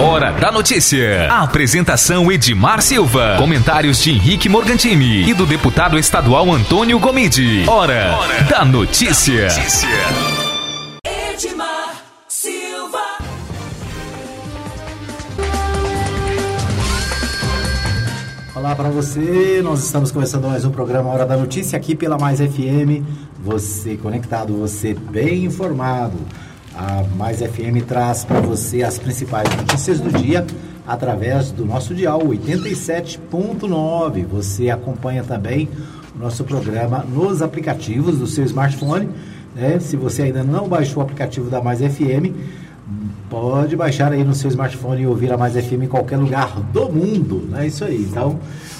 Hora da notícia. A apresentação Edmar Silva. Comentários de Henrique Morgantini e do deputado estadual Antônio Gomide. Hora, Hora da notícia. notícia. Edmar Silva. Olá para você, nós estamos começando mais um programa Hora da Notícia aqui pela Mais FM. Você conectado, você bem informado. A Mais FM traz para você as principais notícias do dia através do nosso dial 87.9. Você acompanha também o nosso programa nos aplicativos do seu smartphone. Né? Se você ainda não baixou o aplicativo da Mais FM, pode baixar aí no seu smartphone e ouvir a Mais FM em qualquer lugar do mundo. É né? isso aí. Então,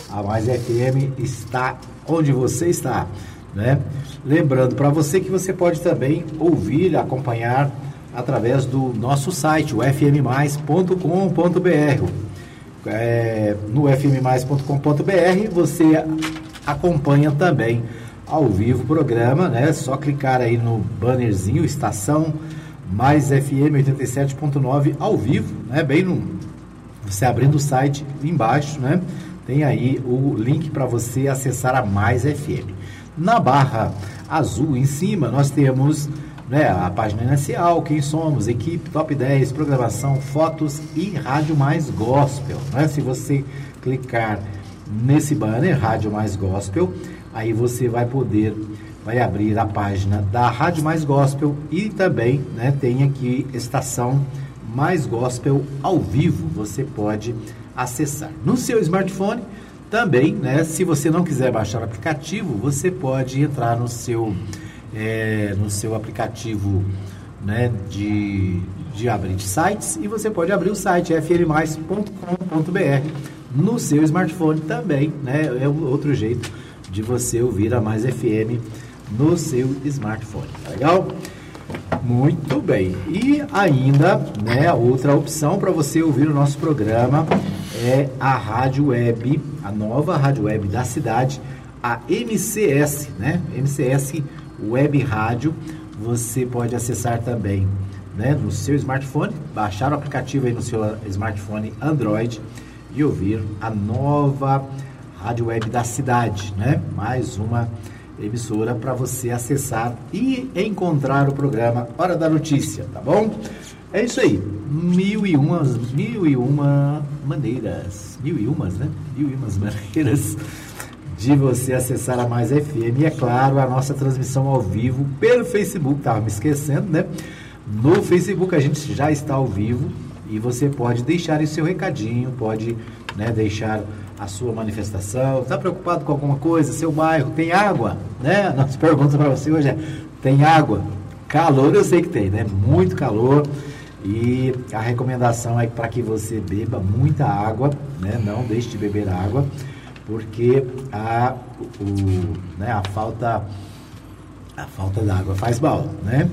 a Mais FM está onde você está. Né? Lembrando para você que você pode também ouvir, acompanhar através do nosso site, o fmmais.com.br. É, no fmmais.com.br você acompanha também ao vivo o programa, né? Só clicar aí no bannerzinho Estação Mais FM 87.9 ao vivo, né? Bem no você abrindo o site embaixo, né? Tem aí o link para você acessar a Mais FM. Na barra azul em cima nós temos né, a página inicial, quem somos, equipe, top 10, programação, fotos e Rádio Mais Gospel. Né? Se você clicar nesse banner, Rádio Mais Gospel, aí você vai poder, vai abrir a página da Rádio Mais Gospel e também né, tem aqui estação Mais Gospel ao vivo, você pode acessar. No seu smartphone, também, né, se você não quiser baixar o aplicativo, você pode entrar no seu é, no seu aplicativo né, de, de abrir sites e você pode abrir o site fnmais.com.br no seu smartphone também, né? É outro jeito de você ouvir a Mais FM no seu smartphone, tá legal? Muito bem. E ainda, né, outra opção para você ouvir o nosso programa é a rádio web, a nova rádio web da cidade, a MCS, né? MCS web rádio, você pode acessar também né, no seu smartphone, baixar o aplicativo aí no seu smartphone Android e ouvir a nova rádio web da cidade, né? Mais uma emissora para você acessar e encontrar o programa Hora da Notícia, tá bom? É isso aí, mil e umas, mil e uma maneiras, mil e umas, né? Mil e umas maneiras de você acessar a Mais FM e, é claro, a nossa transmissão ao vivo pelo Facebook. Estava me esquecendo, né? No Facebook a gente já está ao vivo e você pode deixar o seu recadinho, pode né, deixar a sua manifestação. Está preocupado com alguma coisa? Seu bairro tem água? Né? A nossa pergunta para você hoje é: tem água? Calor eu sei que tem, né? Muito calor. E a recomendação é para que você beba muita água, né? Não deixe de beber água porque a, o, né, a falta a falta d'água faz mal, né?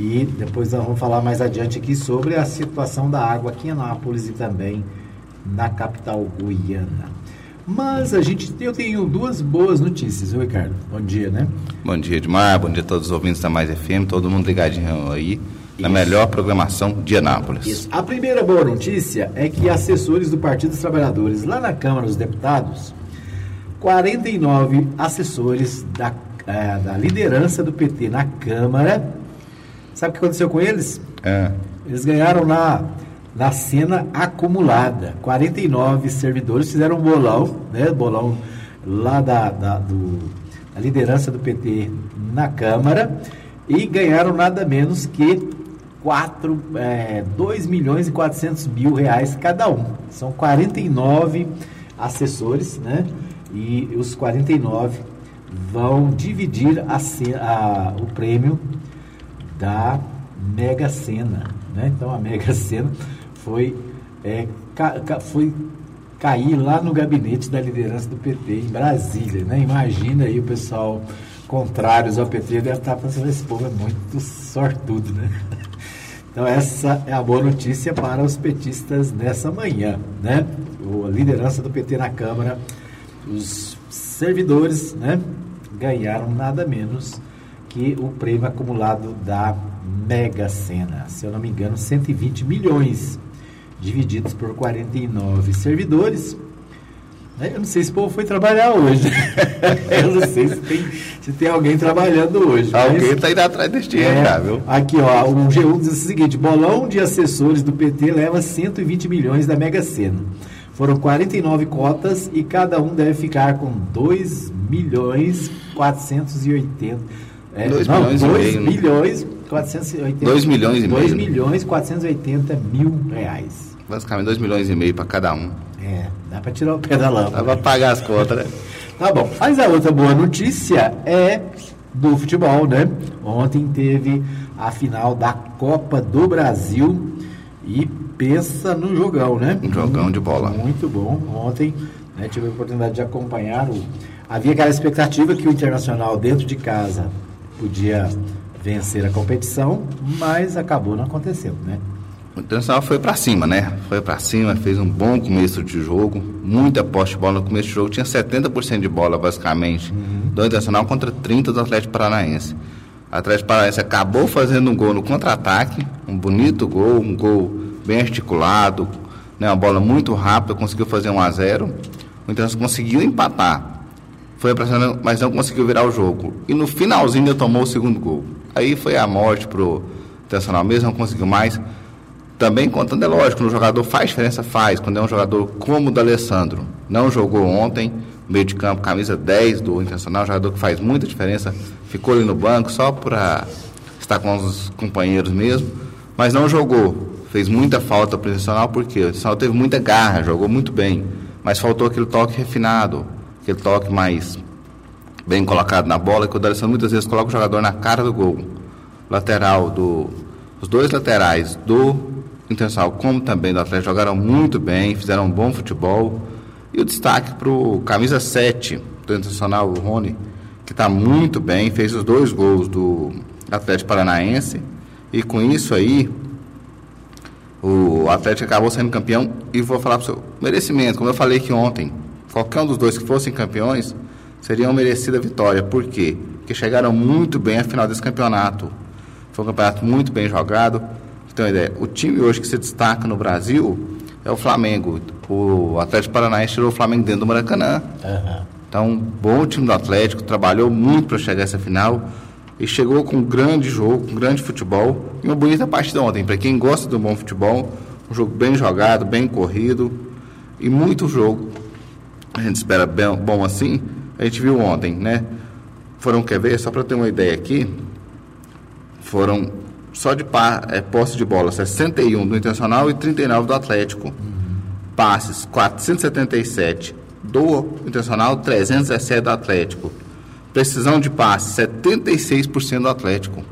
E depois nós vamos falar mais adiante aqui sobre a situação da água aqui em Anápolis e também na capital goiana. Mas a gente, eu tenho duas boas notícias, viu, Ricardo? Bom dia, né? Bom dia, Edmar. Bom dia a todos os ouvintes da Mais FM, todo mundo ligadinho aí na melhor programação de Anápolis. Isso. A primeira boa notícia é que assessores do Partido dos Trabalhadores lá na Câmara dos Deputados, 49 assessores da, é, da liderança do PT na Câmara, sabe o que aconteceu com eles? É. Eles ganharam na, na cena acumulada. 49 servidores fizeram um bolão, né? Bolão lá da, da, do, da liderança do PT na Câmara e ganharam nada menos que 4, é, 2 milhões e 400 mil reais cada um. São 49 assessores, né? E os 49 vão dividir a, a, o prêmio da Mega Sena, né? Então a Mega Sena foi, é, ca, ca, foi cair lá no gabinete da liderança do PT em Brasília, né? Imagina aí o pessoal contrários ao PT deve estar pensando, esse povo é muito sortudo, né? Então essa é a boa notícia para os petistas nessa manhã, né? A liderança do PT na Câmara, os servidores, né, ganharam nada menos que o prêmio acumulado da Mega Sena. Se eu não me engano, 120 milhões divididos por 49 servidores. Né? Eu não sei se o povo foi trabalhar hoje. Eu não sei se tem, se tem alguém trabalhando hoje. Alguém tá indo atrás desse dinheiro, é, já, viu? Aqui, ó, o G1 diz o seguinte: bolão de assessores do PT leva 120 milhões da Mega Sena. Foram 49 cotas e cada um deve ficar com 2 milhões 480. É, Dois não, milhões e 2 meio, né? milhões 480. Dois milhões e 2 meio, né? milhões 480 mil reais. Basicamente 2 milhões e meio para cada um. É, dá pra tirar o pé da Dá lâmpada. pra pagar as contas, né? Tá bom. Mas a outra boa notícia é do futebol, né? Ontem teve a final da Copa do Brasil e pensa no jogão, né? Um jogão de bola. Muito bom. Ontem né, tive a oportunidade de acompanhar. O... Havia aquela expectativa que o Internacional dentro de casa podia vencer a competição, mas acabou não acontecendo, né? O Internacional foi pra cima, né? Foi pra cima, fez um bom começo de jogo, muita posse de bola no começo do jogo, tinha 70% de bola basicamente do Internacional contra 30 do Atlético Paranaense. O Atlético Paranaense acabou fazendo um gol no contra-ataque, um bonito gol, um gol bem articulado, né? Uma bola muito rápida, conseguiu fazer 1 a 0. O Internacional conseguiu empatar. Foi pra cima, mas não conseguiu virar o jogo. E no finalzinho ele tomou o segundo gol. Aí foi a morte pro Internacional mesmo, não conseguiu mais. Também contando, é lógico, no jogador faz diferença, faz. Quando é um jogador como o do Alessandro, não jogou ontem, meio de campo, camisa 10 do Internacional, jogador que faz muita diferença, ficou ali no banco só para estar com os companheiros mesmo, mas não jogou. Fez muita falta para o Internacional, porque o Internacional teve muita garra, jogou muito bem, mas faltou aquele toque refinado, aquele toque mais bem colocado na bola, que o D'Alessandro muitas vezes coloca o jogador na cara do gol. Lateral do. Os dois laterais do Internacional, como também do Atlético, jogaram muito bem, fizeram um bom futebol. E o destaque para o camisa 7 do Internacional, o Rony, que está muito bem, fez os dois gols do Atlético Paranaense. E com isso aí, o Atlético acabou sendo campeão. E vou falar para o seu merecimento, como eu falei aqui ontem, qualquer um dos dois que fossem campeões seria uma merecida vitória. Por quê? Porque chegaram muito bem à final desse campeonato. Foi um campeonato muito bem jogado. Ter uma ideia, o time hoje que se destaca no Brasil é o Flamengo. O Atlético Paranaense tirou o Flamengo dentro do Maracanã. Então, bom time do Atlético, trabalhou muito para chegar a essa final e chegou com um grande jogo, com um grande futebol e uma bonita partida ontem. Para quem gosta do bom futebol, um jogo bem jogado, bem corrido e muito jogo. A gente espera bem, bom assim. A gente viu ontem, né? Foram, quer ver? Só para ter uma ideia aqui, foram só de pa, é, posse de bola 61 do Internacional e 39 do Atlético. Passes 477 do Internacional, 317 do Atlético. Precisão de passe 76% do Atlético.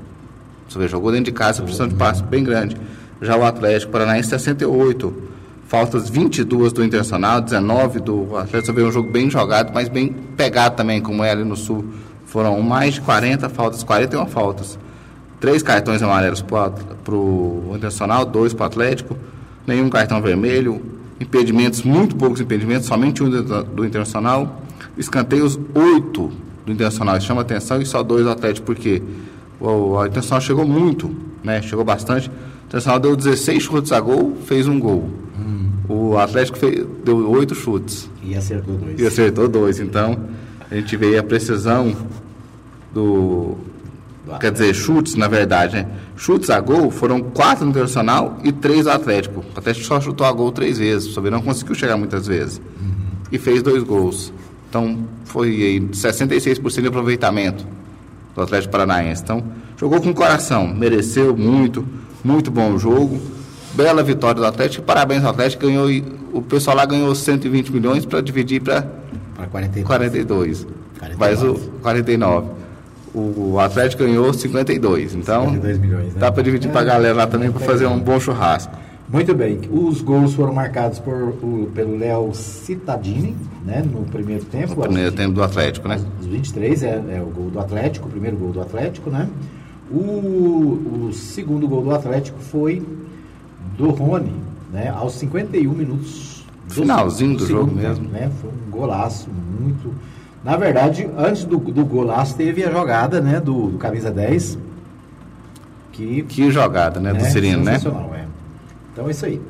Você vê, jogou dentro de casa, precisão de passe bem grande. Já o Atlético Paranaense 68. Faltas 22 do Internacional, 19 do Atlético. Você vê um jogo bem jogado, mas bem pegado também, como é ali no Sul. Foram mais de 40 faltas, 41 faltas. Três cartões amarelos para o Internacional, dois para o Atlético, nenhum cartão vermelho, impedimentos, muito poucos impedimentos, somente um do, do Internacional, escanteios oito do Internacional, chama atenção, e só dois do Atlético, porque o, o Internacional chegou muito, né? chegou bastante. O Internacional deu 16 chutes a gol, fez um gol. O Atlético fez, deu oito chutes E acertou dois. e acertou dois. Então, a gente vê a precisão do. Quer dizer, chutes, na verdade, né? Chutes a gol foram quatro no Internacional e três do Atlético. O Atlético só chutou a gol três vezes, só não conseguiu chegar muitas vezes. E fez dois gols. Então, foi aí 66% de aproveitamento do Atlético Paranaense. Então, jogou com coração, mereceu muito, muito bom jogo. Bela vitória do Atlético. Parabéns ao Atlético, ganhou, o pessoal lá ganhou 120 milhões para dividir para Para 42. 42. 49. Mas o 49. O Atlético ganhou 52. Então, 52 milhões, né? dá para dividir para a galera lá também para fazer um bom churrasco. Muito bem. Os gols foram marcados por, o- pelo Léo Cittadini, né? No primeiro tempo. No primeiro tempo do Atlético, né? Os 23 é, é o gol do Atlético, o primeiro gol do Atlético, né? O, o segundo gol do Atlético foi do Rony, né? Aos 51 minutos. do Finalzinho do segundo jogo tempo, mesmo. Né? Foi um golaço muito. Na verdade, antes do, do golaço teve a jogada, né? Do, do camisa 10. Que Que jogada, né? Do Cirino, né? Sensacional, é. Então é isso aí.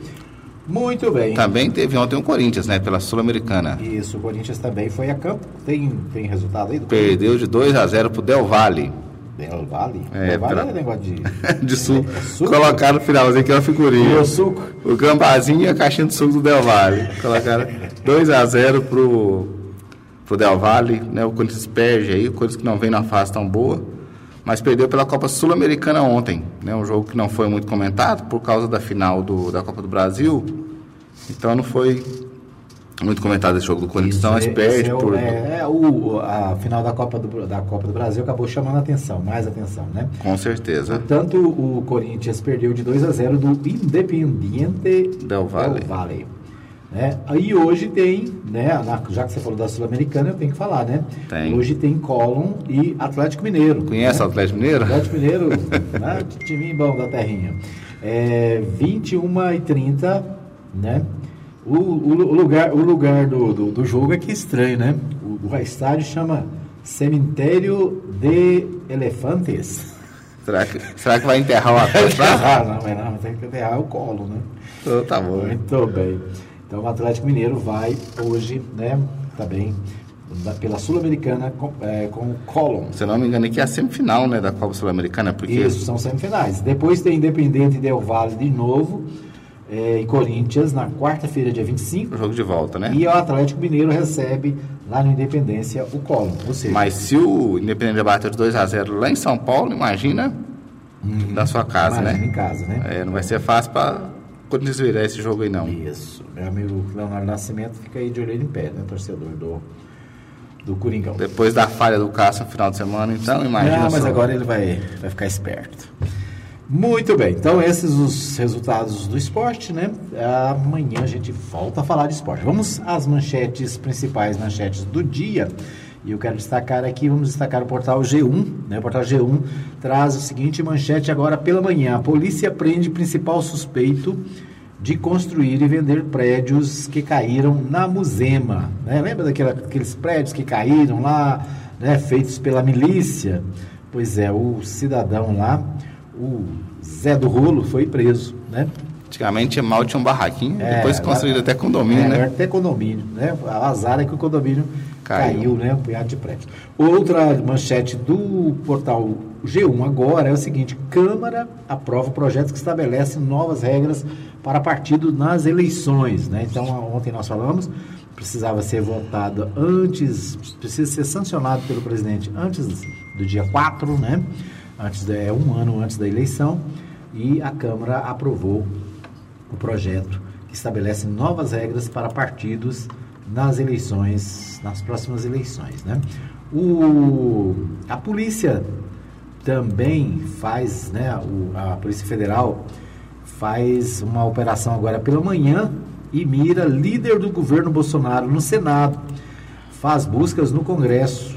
Muito bem. Também teve ontem o Corinthians, né? Pela Sul-Americana. Isso, o Corinthians também foi a campo. Tem, tem resultado aí do Perdeu de 2 a 0 pro Del Valle. Del Vale? É, Del Vale pela- é negócio de... De suco. É suco? Colocaram no finalzinho aqui uma figurinha. O suco. O gambazinho e a caixinha de suco do Del Valle. Colocaram 2 a 0 pro, pro Del Valle, né? O Corinthians perde aí, o Corinthians que não vem na fase tão boa, mas perdeu pela Copa Sul-Americana ontem, né? Um jogo que não foi muito comentado por causa da final do, da Copa do Brasil. Então não foi muito comentado esse jogo do Corinthians, então mas Esse- perde é por É, é o, a final da Copa, do, da Copa do Brasil acabou chamando a atenção, mais atenção, né? com certeza. Portanto, o Corinthians perdeu de 2 a 0 do Independiente Del Valle. Valle, né? Aí hoje tem, né, já que você falou da Sul-Americana, eu tenho que falar, né? Tem. Hoje tem Colón e Atlético Mineiro. Conhece o né? Atlético Mineiro? Atlético Mineiro, né? time bom da terrinha. É, 21 e 30, né? O, o, o lugar, o lugar do, do, do jogo é que estranho, né? O, o estádio chama Cemitério de Elefantes. Será que, será que vai enterrar o Atlético não, não, tem que enterrar o colo, né? Então, tá bom. Muito bem. Então o Atlético Mineiro vai hoje, né? Também da- pela Sul-Americana com, é, com o Colón. Se não me engano, aqui é a semifinal, né, da Copa Sul-Americana, porque Isso, são semifinais. Depois tem Independente Del Valle de novo é, e Corinthians na quarta-feira, dia 25. o jogo de volta, né? E o Atlético Mineiro recebe lá no Independência o Colón. Seja, Mas se o Independente bater de 2 a 0 lá em São Paulo, imagina da sua casa, imagina né? em casa, né? É, não vai ser fácil para Corinthians virar esse jogo aí, não. Isso. Meu amigo Leonardo Nascimento fica aí de orelha em pé, né? Torcedor do, do Coringão. Depois da falha do Cássio no final de semana, então imagina Não, mas só. agora ele vai, vai ficar esperto. Muito bem, então esses os resultados do esporte, né? Amanhã a gente volta a falar de esporte. Vamos às manchetes principais, manchetes do dia. E eu quero destacar aqui, vamos destacar o portal G1, né? O portal G1 traz o seguinte manchete agora pela manhã. A polícia prende principal suspeito de construir e vender prédios que caíram na Muzema. Né? Lembra daquela- daqueles prédios que caíram lá, né? feitos pela milícia? Pois é, o cidadão lá, o Zé do Rolo, foi preso. Né? Antigamente mal tinha um barraquinho, É, depois construíram até condomínio, é, né? Até condomínio, né? A azar é que o condomínio caiu, Caiu. né? Um punhado de prédios. Outra manchete do portal G1 agora é o seguinte: Câmara aprova projetos que estabelecem novas regras para partido nas eleições, né? Então, ontem nós falamos, precisava ser votado antes, precisa ser sancionado pelo presidente antes do dia 4, né? Antes de, é um ano antes da eleição, e a Câmara aprovou o projeto que estabelece novas regras para partidos nas eleições, nas próximas eleições, né? O, a polícia também faz, né? O, a Polícia Federal faz uma operação agora pela manhã e mira líder do governo Bolsonaro no Senado. Faz buscas no Congresso.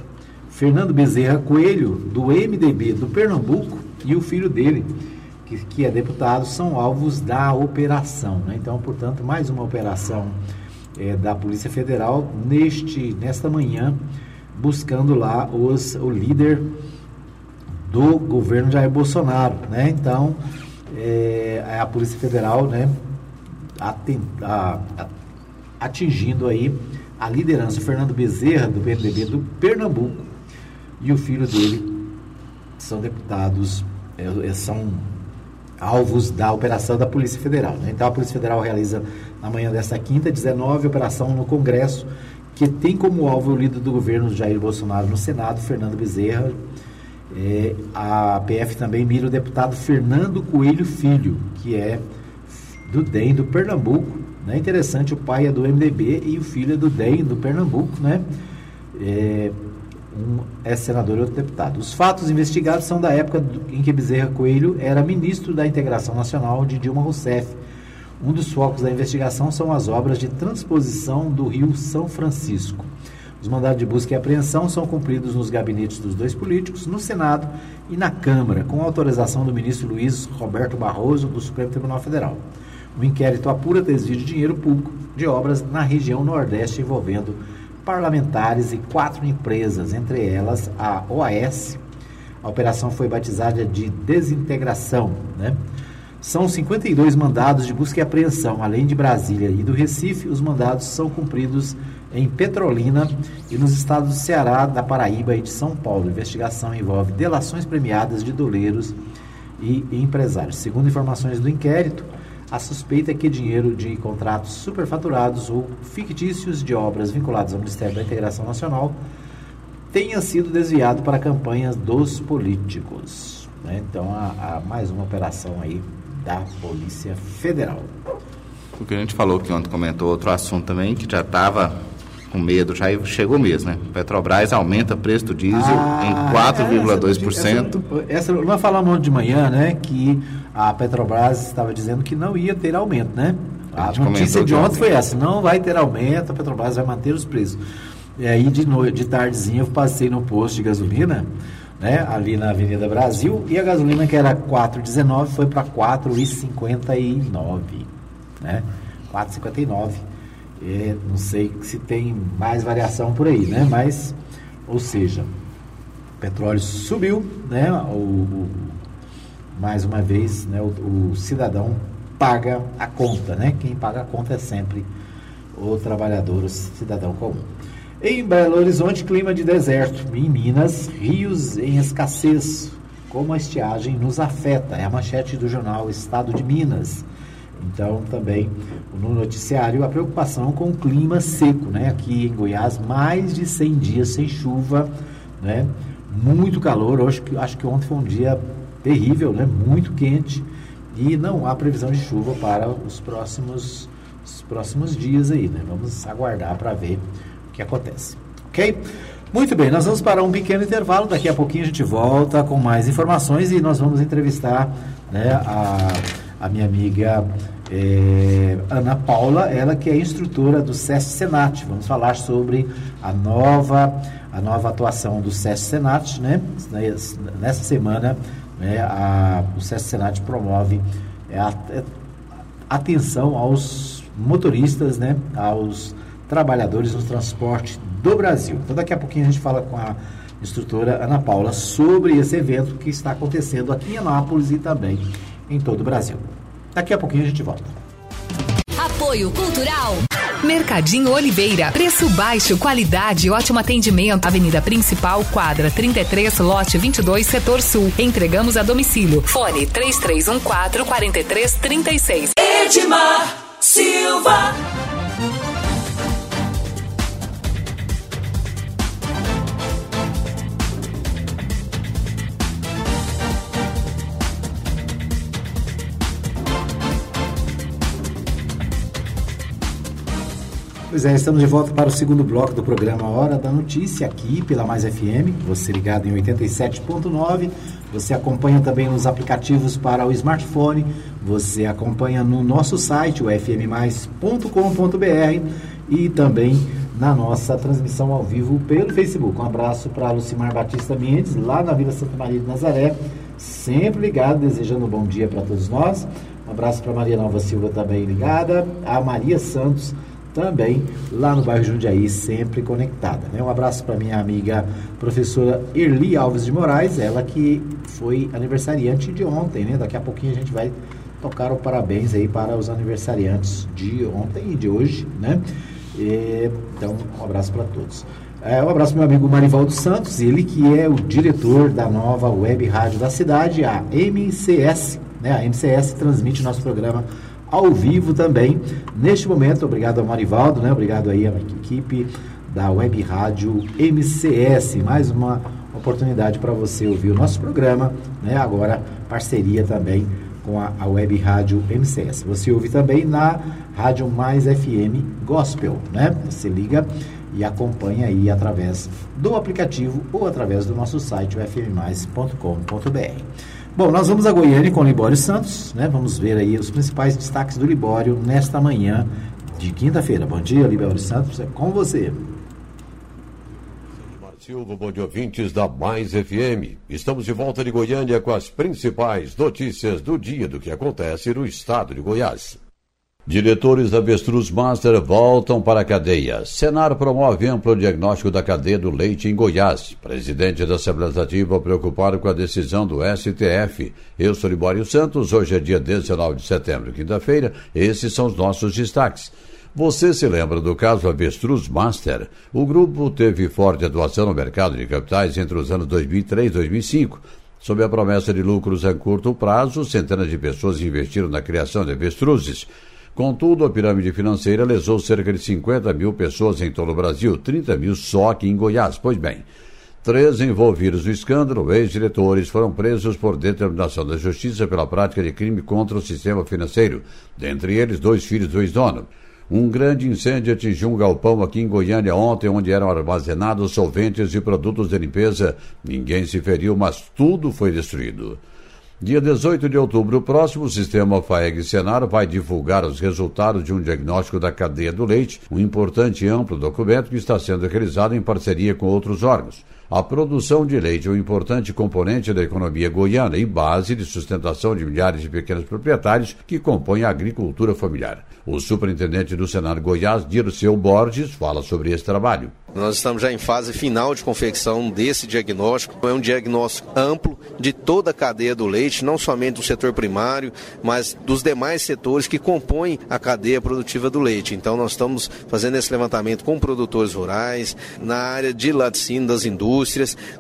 Fernando Bezerra Coelho, do MDB do Pernambuco, e o filho dele, que, que é deputado, são alvos da operação. né? Então, portanto, mais uma operação eh, da Polícia Federal neste, nesta manhã, buscando lá os, o líder do governo Jair Bolsonaro, né? Então, é, a Polícia Federal, né, atingindo aí a liderança, o Fernando Bezerra, do PMDB do Pernambuco, e o filho dele são deputados, é, é, são alvos da operação da Polícia Federal. né? Então, a Polícia Federal realiza, na manhã desta quinta, 19, operação no Congresso, que tem como alvo o líder do governo Jair Bolsonaro no Senado, Fernando Bezerra. É, a PF também mira o deputado Fernando Coelho Filho, que é do DEM do Pernambuco. Né? Interessante, o pai é do MDB e o filho é do DEM do Pernambuco, né? É, um é senador e outro deputado. Os fatos investigados são da época em que Bezerra Coelho era ministro da Integração Nacional de Dilma Rousseff. Um dos focos da investigação são as obras de transposição do Rio São Francisco. Os mandados de busca e apreensão são cumpridos nos gabinetes dos dois políticos, no Senado e na Câmara, com autorização do ministro Luiz Roberto Barroso, do Supremo Tribunal Federal. O inquérito apura desvio de dinheiro público de obras na região Nordeste envolvendo parlamentares e quatro empresas, entre elas a OAS. A operação foi batizada de desintegração. Né? São 52 mandados de busca e apreensão, além de Brasília e do Recife. Os mandados são cumpridos em Petrolina e nos estados do Ceará, da Paraíba e de São Paulo. A investigação envolve delações premiadas de doleiros e empresários. Segundo informações do inquérito, a suspeita é que dinheiro de contratos superfaturados ou fictícios de obras vinculadas ao Ministério da Integração Nacional tenha sido desviado para campanhas dos políticos. Né? Então, há, há mais uma operação aí da Polícia Federal. O que a gente falou que ontem comentou outro assunto também, que já estava com medo, já chegou mesmo, né? Petrobras aumenta o preço do diesel ah, em 4,2%. Essa, essa, nós falamos de manhã, né, que a Petrobras estava dizendo que não ia ter aumento, né? A, a notícia de ontem foi essa, não vai ter aumento, a Petrobras vai manter os preços. E aí de noite, de tardezinha eu passei no posto de gasolina, né, ali na Avenida Brasil, e a gasolina que era 4,19 foi para 4,59, né? 4,59. É, não sei se tem mais variação por aí, né? Mas, ou seja, o petróleo subiu, né? O, o mais uma vez, né? O, o, cidadão paga a conta, né? Quem paga a conta é sempre o trabalhador, o cidadão comum. Em Belo Horizonte, clima de deserto. Em Minas, rios em escassez. Como a estiagem nos afeta? É a manchete do jornal Estado de Minas. Então, também no noticiário, a preocupação com o clima seco, né? Aqui em Goiás, mais de 100 dias sem chuva, né? Muito calor. Que, acho que ontem foi um dia terrível, né? Muito quente. E não há previsão de chuva para os próximos, os próximos dias aí, né? Vamos aguardar para ver que acontece. Ok? Muito bem, nós vamos para um pequeno intervalo. Daqui a pouquinho a gente volta com mais informações e nós vamos entrevistar né, a, a minha amiga é, Ana Paula, ela que é instrutora do SESC Senat. Vamos falar sobre a nova, a nova atuação do SESC Senat. Né? Nessa semana, né, a, o SESC Senat promove é, a, é, atenção aos motoristas, né, aos trabalhadores no transporte do Brasil. Então, daqui a pouquinho a gente fala com a instrutora Ana Paula sobre esse evento que está acontecendo aqui em Anápolis e também em todo o Brasil. Daqui a pouquinho a gente volta. Apoio Cultural. Mercadinho Oliveira. Preço baixo, qualidade e ótimo atendimento. Avenida Principal, quadra 33, lote 22, setor sul. Entregamos a domicílio. Fone 3314 4336. Edmar Silva. Pois é, estamos de volta para o segundo bloco do programa Hora da Notícia, aqui pela Mais FM, você ligado em 87.9. Você acompanha também nos aplicativos para o smartphone, você acompanha no nosso site, o fmmais.com.br e também na nossa transmissão ao vivo pelo Facebook. Um abraço para Lucimar Batista Mendes, lá na Vila Santa Maria de Nazaré, sempre ligado, desejando um bom dia para todos nós. Um abraço para Maria Nova Silva também ligada, a Maria Santos também lá no bairro Jundiaí, sempre conectada. Né? Um abraço para minha amiga professora Erli Alves de Moraes, ela que foi aniversariante de ontem, né? Daqui a pouquinho a gente vai tocar o parabéns aí para os aniversariantes de ontem e de hoje, né? E, então, um abraço para todos. É, um abraço meu amigo Marivaldo Santos, ele que é o diretor da nova web rádio da cidade, a MCS. Né? A MCS transmite nosso programa ao vivo também. Neste momento, obrigado ao Marivaldo, né? Obrigado aí à equipe da Web Rádio MCS. Mais uma oportunidade para você ouvir o nosso programa, né? Agora parceria também com a, a Web Rádio MCS. Você ouve também na Rádio Mais FM Gospel, né? Você liga e acompanha aí através do aplicativo ou através do nosso site, fmmais.com.br. Bom, nós vamos a Goiânia com o Libório Santos, né? Vamos ver aí os principais destaques do Libório nesta manhã de quinta-feira. Bom dia, Libório Santos, é com você. Silva, bom dia, ouvintes da Mais FM. Estamos de volta de Goiânia com as principais notícias do dia do que acontece no estado de Goiás. Diretores da Avestruz Master voltam para a cadeia. Senar promove amplo diagnóstico da cadeia do leite em Goiás. Presidente da Assembleia Legislativa preocupado com a decisão do STF. Eu sou Libório Santos, hoje é dia 19 de setembro, quinta-feira. Esses são os nossos destaques. Você se lembra do caso Avestruz Master? O grupo teve forte atuação no mercado de capitais entre os anos 2003 e 2005. Sob a promessa de lucros a curto prazo, centenas de pessoas investiram na criação de avestruzes. Contudo, a pirâmide financeira lesou cerca de 50 mil pessoas em todo o Brasil, 30 mil só aqui em Goiás. Pois bem, três envolvidos no escândalo, ex-diretores, foram presos por determinação da Justiça pela prática de crime contra o sistema financeiro, dentre eles dois filhos do ex-dono. Um grande incêndio atingiu um galpão aqui em Goiânia ontem, onde eram armazenados solventes e produtos de limpeza. Ninguém se feriu, mas tudo foi destruído. Dia 18 de outubro próximo, o sistema FAEG Senar vai divulgar os resultados de um diagnóstico da cadeia do leite, um importante e amplo documento que está sendo realizado em parceria com outros órgãos. A produção de leite é um importante componente da economia goiana e base de sustentação de milhares de pequenos proprietários que compõem a agricultura familiar. O superintendente do Senado Goiás, Dirceu Borges, fala sobre esse trabalho. Nós estamos já em fase final de confecção desse diagnóstico. É um diagnóstico amplo de toda a cadeia do leite, não somente do setor primário, mas dos demais setores que compõem a cadeia produtiva do leite. Então, nós estamos fazendo esse levantamento com produtores rurais, na área de laticínio das indústrias,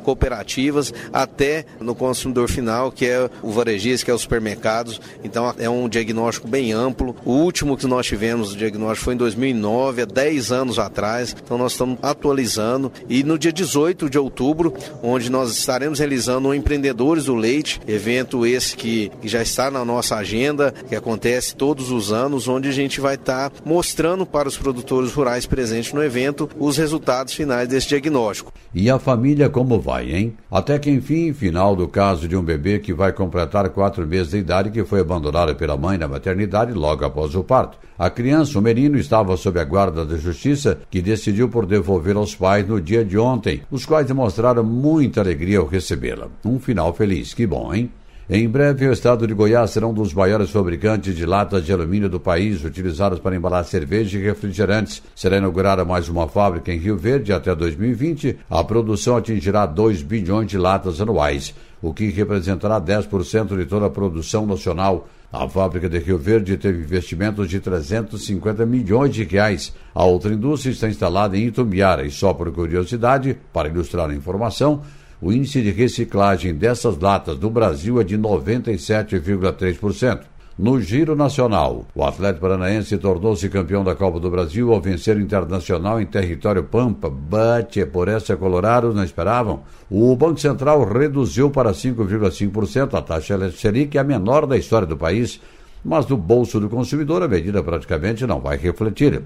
cooperativas, até no consumidor final, que é o varejista, que é os supermercados. Então, é um diagnóstico bem amplo. O último que nós tivemos, o diagnóstico, foi em 2009, há 10 anos atrás. Então, nós estamos atualizando. E no dia 18 de outubro, onde nós estaremos realizando o Empreendedores do Leite, evento esse que, já está na nossa agenda, que acontece todos os anos, onde a gente vai estar mostrando para os produtores rurais presentes no evento os resultados finais desse diagnóstico. E a família como vai, hein? Até que enfim, final do caso de um bebê que vai completar quatro meses de idade que foi abandonado pela mãe na maternidade logo após o parto. A criança, o menino, estava sob a guarda da justiça, que decidiu por devolver aos pais no dia de ontem, os quais demonstraram muita alegria ao recebê-la. Um final feliz, que bom, hein? Em breve, o estado de Goiás será um dos maiores fabricantes de latas de alumínio do país, utilizadas para embalar cerveja e refrigerantes. Será inaugurada mais uma fábrica em Rio Verde até 2020. A produção atingirá 2 bilhões de latas anuais, o que representará 10% de toda a produção nacional. A fábrica de Rio Verde teve investimentos de 350 milhões de reais. A outra indústria está instalada em Itumbiara e só por curiosidade, para ilustrar a informação, o índice de reciclagem dessas latas no Brasil é de 97,3%. No Giro Nacional, o Atlético Paranaense tornou-se campeão da Copa do Brasil ao vencer o Internacional em território Pampa. Bate, por essa Colorado não esperavam. O Banco Central reduziu para 5,5% a taxa Selic, a menor da história do país, mas no bolso do consumidor a medida praticamente não vai refletir.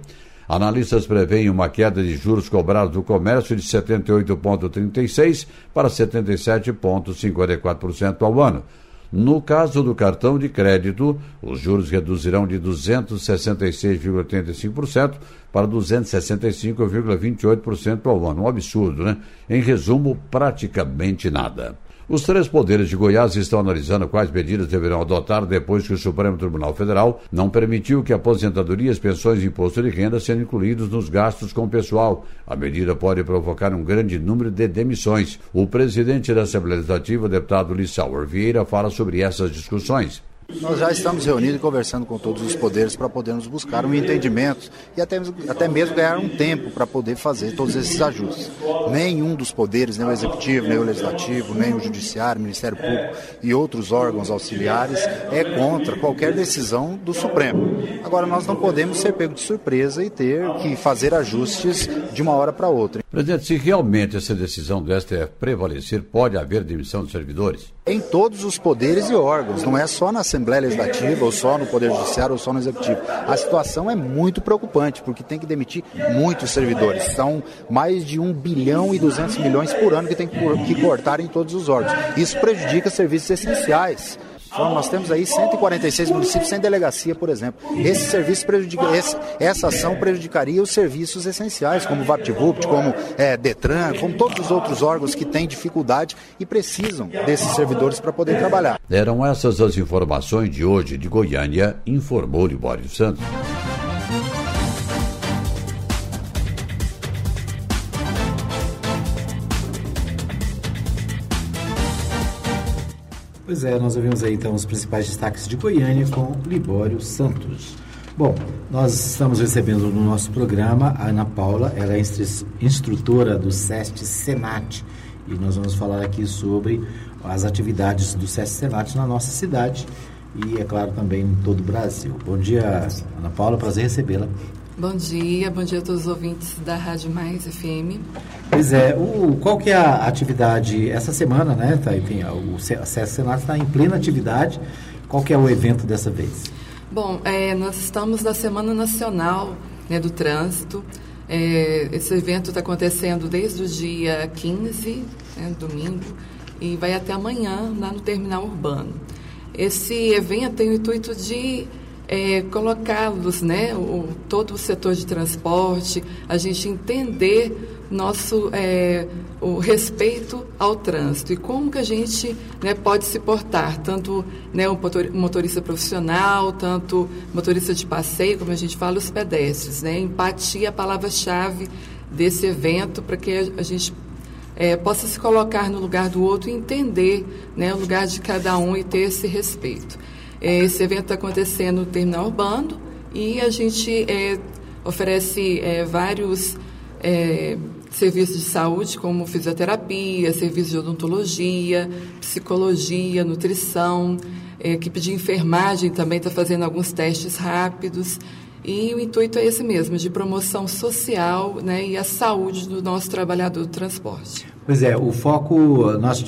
Analistas preveem uma queda de juros cobrados do comércio de 78,36% para 77,54% ao ano. No caso do cartão de crédito, os juros reduzirão de 266,85% para 265,28% ao ano. Um absurdo, né? Em resumo, praticamente nada. Os três poderes de Goiás estão analisando quais medidas deverão adotar depois que o Supremo Tribunal Federal não permitiu que aposentadorias, pensões e imposto de renda sejam incluídos nos gastos com o pessoal. A medida pode provocar um grande número de demissões. O presidente da Assembleia Legislativa, deputado Lissauer Vieira, fala sobre essas discussões. Nós já estamos reunidos e conversando com todos os poderes para podermos buscar um entendimento e até, até mesmo ganhar um tempo para poder fazer todos esses ajustes. Nenhum dos poderes, nem o executivo, nem o legislativo, nem o judiciário, o Ministério Público e outros órgãos auxiliares é contra qualquer decisão do Supremo. Agora, nós não podemos ser pego de surpresa e ter que fazer ajustes de uma hora para outra. Presidente, se realmente essa decisão do STF prevalecer, pode haver demissão de servidores? Em todos os poderes e órgãos, não é só na Assembleia Legislativa, ou só no Poder Judiciário, ou só no Executivo. A situação é muito preocupante, porque tem que demitir muitos servidores. São mais de 1 bilhão e 200 milhões por ano que tem que cortar em todos os órgãos. Isso prejudica serviços essenciais forma, nós temos aí 146 municípios sem delegacia, por exemplo. Esse serviço prejudica, esse, essa ação prejudicaria os serviços essenciais, como o VaptVupt, como é, Detran, como todos os outros órgãos que têm dificuldade e precisam desses servidores para poder trabalhar. Eram essas as informações de hoje de Goiânia, informou Libório Santos. Pois é, nós ouvimos aí então os principais destaques de Goiânia com Libório Santos. Bom, nós estamos recebendo no nosso programa a Ana Paula, ela é instrutora do SEST Senat e nós vamos falar aqui sobre as atividades do SEST Senat na nossa cidade e, é claro, também em todo o Brasil. Bom dia, Ana Paula, prazer recebê-la. Bom dia, bom dia a todos os ouvintes da Rádio Mais FM. Pois é, o, qual que é a atividade essa semana, né? Tá, enfim, o SESC Senado está em plena atividade. Qual que é o evento dessa vez? Bom, é, nós estamos na Semana Nacional né, do Trânsito. É, esse evento está acontecendo desde o dia 15, né, domingo, e vai até amanhã lá no Terminal Urbano. Esse evento tem o intuito de é, colocá-los, né, o, todo o setor de transporte, a gente entender nosso é, o respeito ao trânsito e como que a gente né, pode se portar, tanto né, o motorista profissional, tanto motorista de passeio, como a gente fala, os pedestres. Né? Empatia é a palavra-chave desse evento para que a gente é, possa se colocar no lugar do outro e entender né, o lugar de cada um e ter esse respeito. É, esse evento está acontecendo no Terminal Urbano e a gente é, oferece é, vários é, serviços de saúde, como fisioterapia, serviços de odontologia, psicologia, nutrição. A equipe de enfermagem também está fazendo alguns testes rápidos. E o intuito é esse mesmo, de promoção social né, e a saúde do nosso trabalhador do transporte. Pois é, o foco nós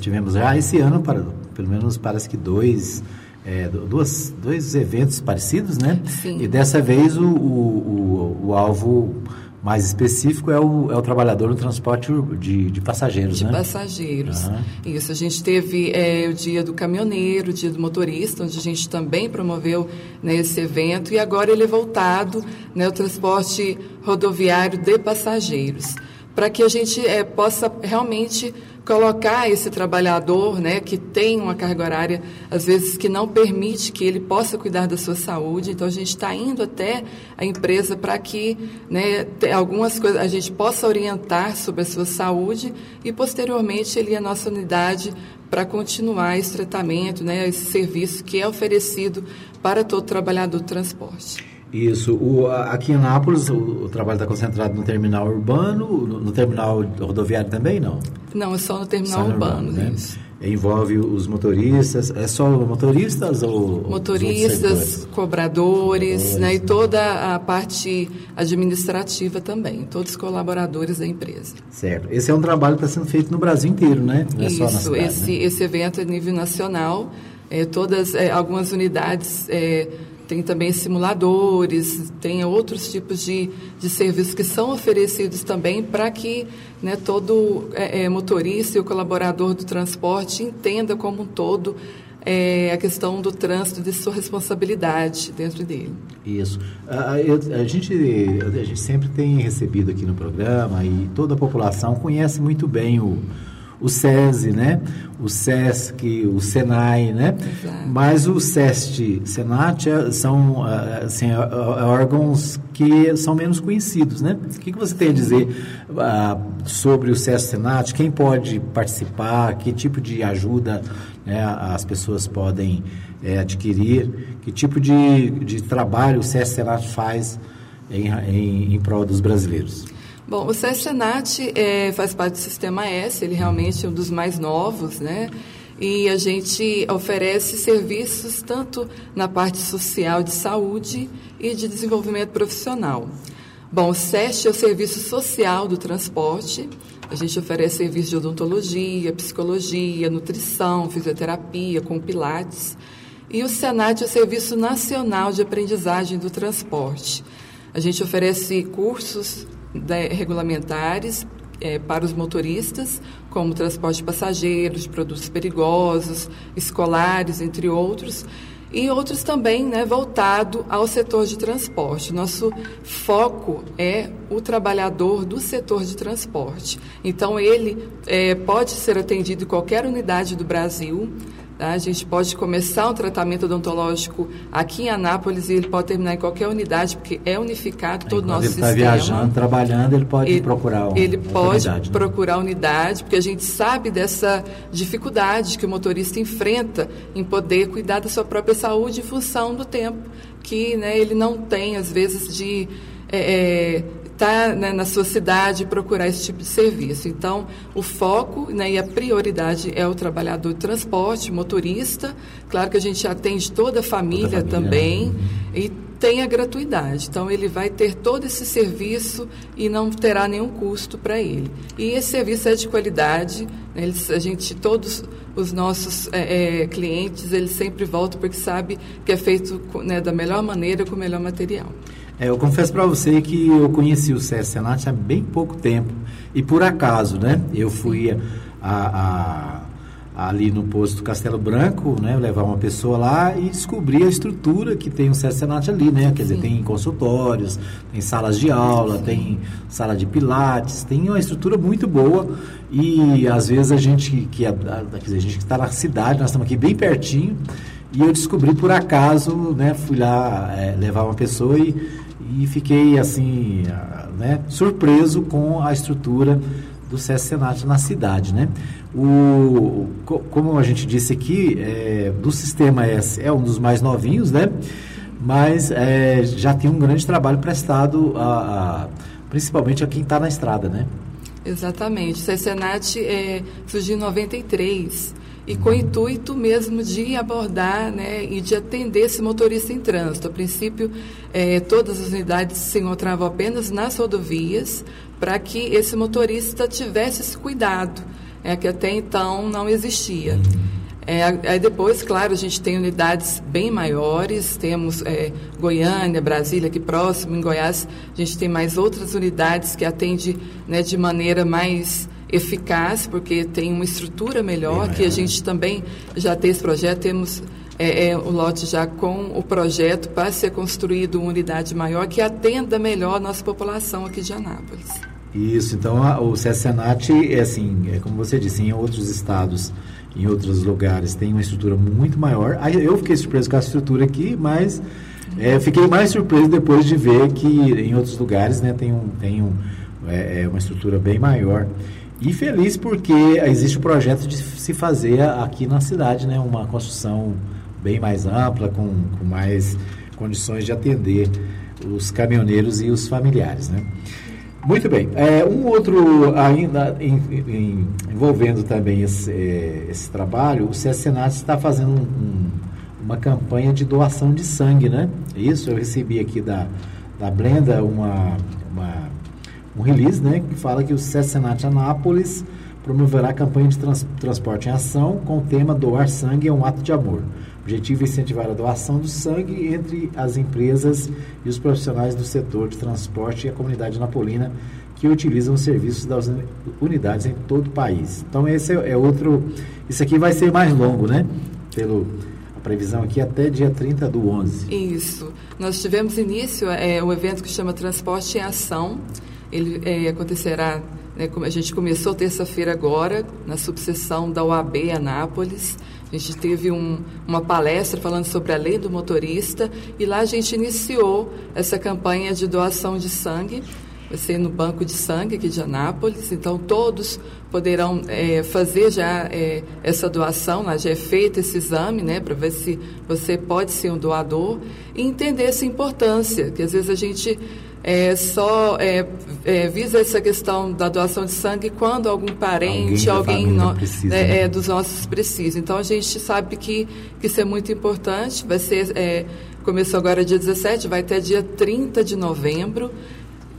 tivemos já esse ano, para, pelo menos parece que dois é, duas, dois eventos parecidos, né? Sim. E dessa vez o, o, o, o alvo mais específico é o, é o trabalhador no transporte de, de passageiros, de né? De passageiros. Uhum. Isso, a gente teve é, o dia do caminhoneiro, o dia do motorista, onde a gente também promoveu né, esse evento, e agora ele é voltado né, ao transporte rodoviário de passageiros, para que a gente é, possa realmente colocar esse trabalhador, né, que tem uma carga horária, às vezes, que não permite que ele possa cuidar da sua saúde. Então, a gente está indo até a empresa para que né, algumas coisas a gente possa orientar sobre a sua saúde e, posteriormente, ele à nossa unidade para continuar esse tratamento, né, esse serviço que é oferecido para todo trabalhador do transporte. Isso. O, aqui em Nápoles, o, o trabalho está concentrado no terminal urbano, no, no, terminal rodoviário também, não? Não, é só no terminal só urbano, urbano, né? Isso. Envolve os motoristas, é só motoristas ou motoristas, cobradores, né, e toda a parte administrativa também, todos os colaboradores da empresa. Certo. Esse é um trabalho que está sendo feito no Brasil inteiro, né? Não é Isso. Só na cidade, esse né? esse evento é nível nacional. É, todas é, algumas unidades é, tem também simuladores, tem outros tipos de, de serviços que são oferecidos também para que né, todo é, é, motorista e o colaborador do transporte entenda como um todo é, a questão do trânsito de sua responsabilidade dentro dele. Isso. A, a, gente, a gente sempre tem recebido aqui no programa e toda a população conhece muito bem o o SESI, né? o SESC, o SENAI, né? Exato. Mas o SEST, SENAT é, são ah, assim, é, é, órgãos que são menos conhecidos, né? O que, você tem a dizer uh, sobre o SEST SENAT? Quem pode participar? Que tipo de ajuda né, as pessoas podem é, adquirir? Que tipo de, de trabalho o SEST SENAT faz em, em, em prol dos brasileiros? Bom, o SESCENAT é, faz parte do Sistema S, ele realmente é um dos mais novos, né? E a gente oferece serviços tanto na parte social de saúde e de desenvolvimento profissional. Bom, o SEST é o Serviço Social do Transporte. A gente oferece serviços de odontologia, psicologia, nutrição, fisioterapia, com pilates. E o SENAT é o Serviço Nacional de Aprendizagem do Transporte. A gente oferece cursos regulamentares é, para os motoristas, como transporte de passageiros, de produtos perigosos, escolares, entre outros e outros também né, voltado ao setor de transporte. Nosso foco é o trabalhador do setor de transporte. Então, ele é, pode ser atendido em qualquer unidade do Brasil? A gente pode começar um tratamento odontológico aqui em Anápolis e ele pode terminar em qualquer unidade, porque é unificado todo o nosso ele sistema. Ele está viajando, trabalhando, ele pode ele, procurar uma, Ele pode unidade, né? procurar unidade, porque a gente sabe dessa dificuldade que o motorista enfrenta em poder cuidar da sua própria saúde em função do tempo que né, ele não tem, às vezes, de. É, é, tá, né, na sua cidade e procurar esse tipo de serviço. Então, o foco né, e a prioridade é o trabalhador de transporte, motorista. Claro que a gente atende toda a família, toda a família. também uhum. e tem a gratuidade. Então, ele vai ter todo esse serviço e não terá nenhum custo para ele. E esse serviço é de qualidade. Né, eles, a gente, todos os nossos é, é, clientes, eles sempre voltam porque sabe que é feito né, da melhor maneira, com o melhor material. É, eu confesso para você que eu conheci o César Senat há bem pouco tempo. E por acaso, né? Eu fui a, a, ali no posto Castelo Branco, né? Levar uma pessoa lá e descobri a estrutura que tem o César Senat ali, né? Quer dizer, Sim. tem consultórios, tem salas de aula, Sim. tem sala de pilates, tem uma estrutura muito boa. E às vezes a gente que a, a gente está na cidade, nós estamos aqui bem pertinho. E eu descobri por acaso, né? Fui lá é, levar uma pessoa e e fiquei assim, né, surpreso com a estrutura do SESC Senat na cidade, né? O, como a gente disse aqui, é, do sistema S é um dos mais novinhos, né? Mas é, já tem um grande trabalho prestado, a, a principalmente a quem está na estrada, né? Exatamente. O SESC Senat é, surgiu em 93 e com o intuito mesmo de abordar né, e de atender esse motorista em trânsito. A princípio, eh, todas as unidades se encontravam apenas nas rodovias para que esse motorista tivesse esse cuidado, é, que até então não existia. É, aí depois, claro, a gente tem unidades bem maiores, temos é, Goiânia, Brasília, aqui próximo, em Goiás, a gente tem mais outras unidades que atendem né, de maneira mais eficaz, porque tem uma estrutura melhor, que a gente também já tem esse projeto, temos é, é, o lote já com o projeto para ser construído uma unidade maior que atenda melhor a nossa população aqui de Anápolis. Isso, então a, o CESENAT, é assim, é como você disse, em outros estados, em outros lugares, tem uma estrutura muito maior. Aí eu fiquei surpreso com a estrutura aqui, mas é, fiquei mais surpreso depois de ver que em outros lugares né, tem, um, tem um, é, é uma estrutura bem maior. E feliz porque existe o projeto de se fazer aqui na cidade né, uma construção bem mais ampla, com, com mais condições de atender os caminhoneiros e os familiares. Né? Muito bem. É, um outro, ainda em, em, envolvendo também esse, é, esse trabalho, o CSNAT está fazendo um, um, uma campanha de doação de sangue, né? Isso, eu recebi aqui da, da Blenda uma, uma um release né, que fala que o Senat Anápolis promoverá a campanha de trans, transporte em ação com o tema Doar Sangue é um ato de amor. O objetivo é incentivar a doação do sangue entre as empresas e os profissionais do setor de transporte e a comunidade napolina que utilizam os serviços das unidades em todo o país. Então esse é, outro, isso aqui vai ser mais longo, né? Pelo a previsão aqui até dia 30 do 11. Isso. Nós tivemos início é, um evento que chama Transporte em Ação, ele é, acontecerá, né, como a gente começou terça-feira agora, na subseção da OAB Anápolis. A gente teve um, uma palestra falando sobre a lei do motorista e lá a gente iniciou essa campanha de doação de sangue. Vai ser no Banco de Sangue aqui de Anápolis, então todos poderão é, fazer já é, essa doação, lá já é feito esse exame, né, para ver se você pode ser um doador e entender essa importância, que às vezes a gente é, só é, é, visa essa questão da doação de sangue quando algum parente, alguém, alguém no, precisa, é, né? É, dos nossos precisa. Então a gente sabe que, que isso é muito importante. Vai ser, é, começou agora dia 17, vai até dia 30 de novembro.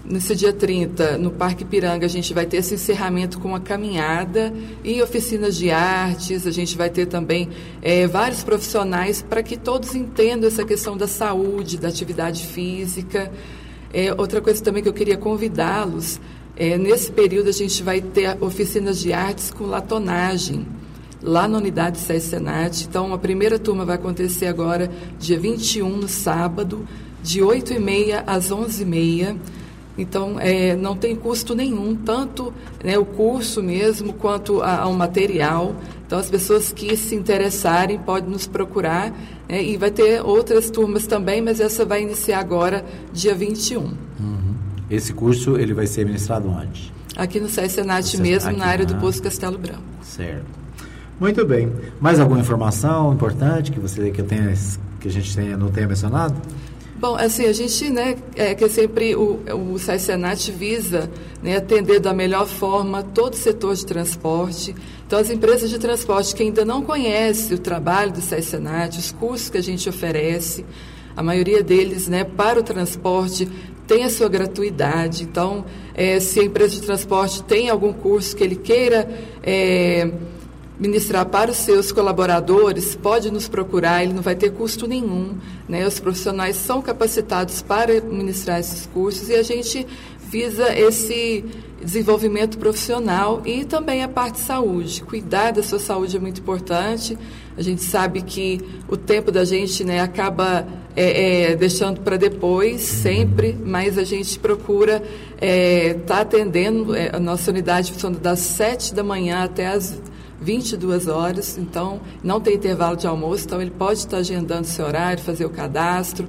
Nesse dia 30, no Parque Piranga, a gente vai ter esse encerramento com uma caminhada e oficinas de artes. A gente vai ter também é, vários profissionais para que todos entendam essa questão da saúde, da atividade física. É, outra coisa também que eu queria convidá-los É, nesse período a gente vai ter oficinas de artes com latonagem lá na unidade SES Senat. Então, a primeira turma vai acontecer agora, dia 21, no sábado, de 8h30 às 11h30. Então, é, não tem custo nenhum, tanto né, o curso mesmo, quanto ao material. Então, as pessoas que se interessarem podem nos procurar. Né, e vai ter outras turmas também, mas essa vai iniciar agora, dia 21. Uhum. Esse curso ele vai ser ministrado onde? Aqui no SES Senat mesmo, aqui, na área do Poço Castelo Branco. Certo. Muito bem. Mais alguma informação importante que você que tenha, que a gente tenha, não tenha mencionado? Bom, assim, a gente, né, é que sempre o, o Senat visa né, atender da melhor forma todo o setor de transporte. Então, as empresas de transporte que ainda não conhecem o trabalho do Senat, os cursos que a gente oferece, a maioria deles, né, para o transporte, tem a sua gratuidade. Então, é, se a empresa de transporte tem algum curso que ele queira... É, ministrar para os seus colaboradores, pode nos procurar, ele não vai ter custo nenhum. Né? Os profissionais são capacitados para ministrar esses cursos e a gente visa esse desenvolvimento profissional e também a parte de saúde. Cuidar da sua saúde é muito importante. A gente sabe que o tempo da gente né, acaba é, é, deixando para depois, sempre, mas a gente procura estar é, tá atendendo. É, a nossa unidade funciona das 7 da manhã até as 22 horas, então não tem intervalo de almoço, então ele pode estar agendando seu horário, fazer o cadastro.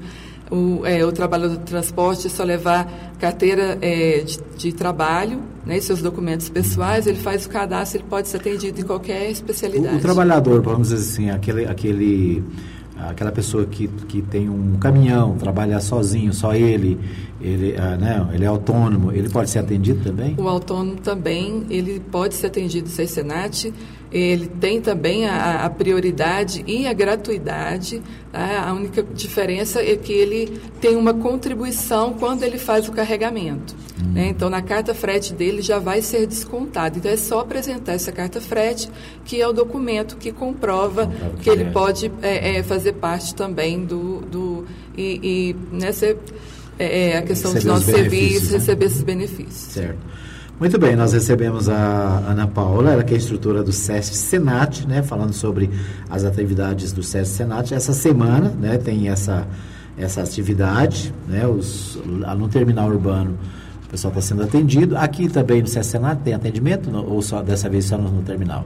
O, é, o trabalhador do transporte é só levar carteira é, de, de, trabalho, né, seus documentos pessoais, ele faz o cadastro, ele pode ser atendido em qualquer especialidade. O, o trabalhador, vamos dizer assim, aquele, aquele aquela pessoa que, que tem um caminhão, trabalha sozinho, só ele, ele, ah, né, ele é autônomo, ele pode ser atendido também? O autônomo também, ele pode ser atendido sem Senat, ele tem também a, a prioridade e a gratuidade. Tá? A única diferença é que ele tem uma contribuição quando ele faz o carregamento. Hum. Né? Então, na carta frete dele já vai ser descontado. Então, é só apresentar essa carta frete, que é o documento que comprova que, que ele é. pode é, é, fazer parte também do. do e, e né, ser, é, é a questão dos nossos serviços, né? receber esses benefícios. Certo. Muito bem, nós recebemos a Ana Paula, ela que é instrutora do SESC Senat, né, falando sobre as atividades do SESC Senat. Essa semana, né, tem essa, essa atividade, né, os, no terminal urbano, o pessoal está sendo atendido. Aqui também no SESC Senat tem atendimento, ou só dessa vez só no, no terminal?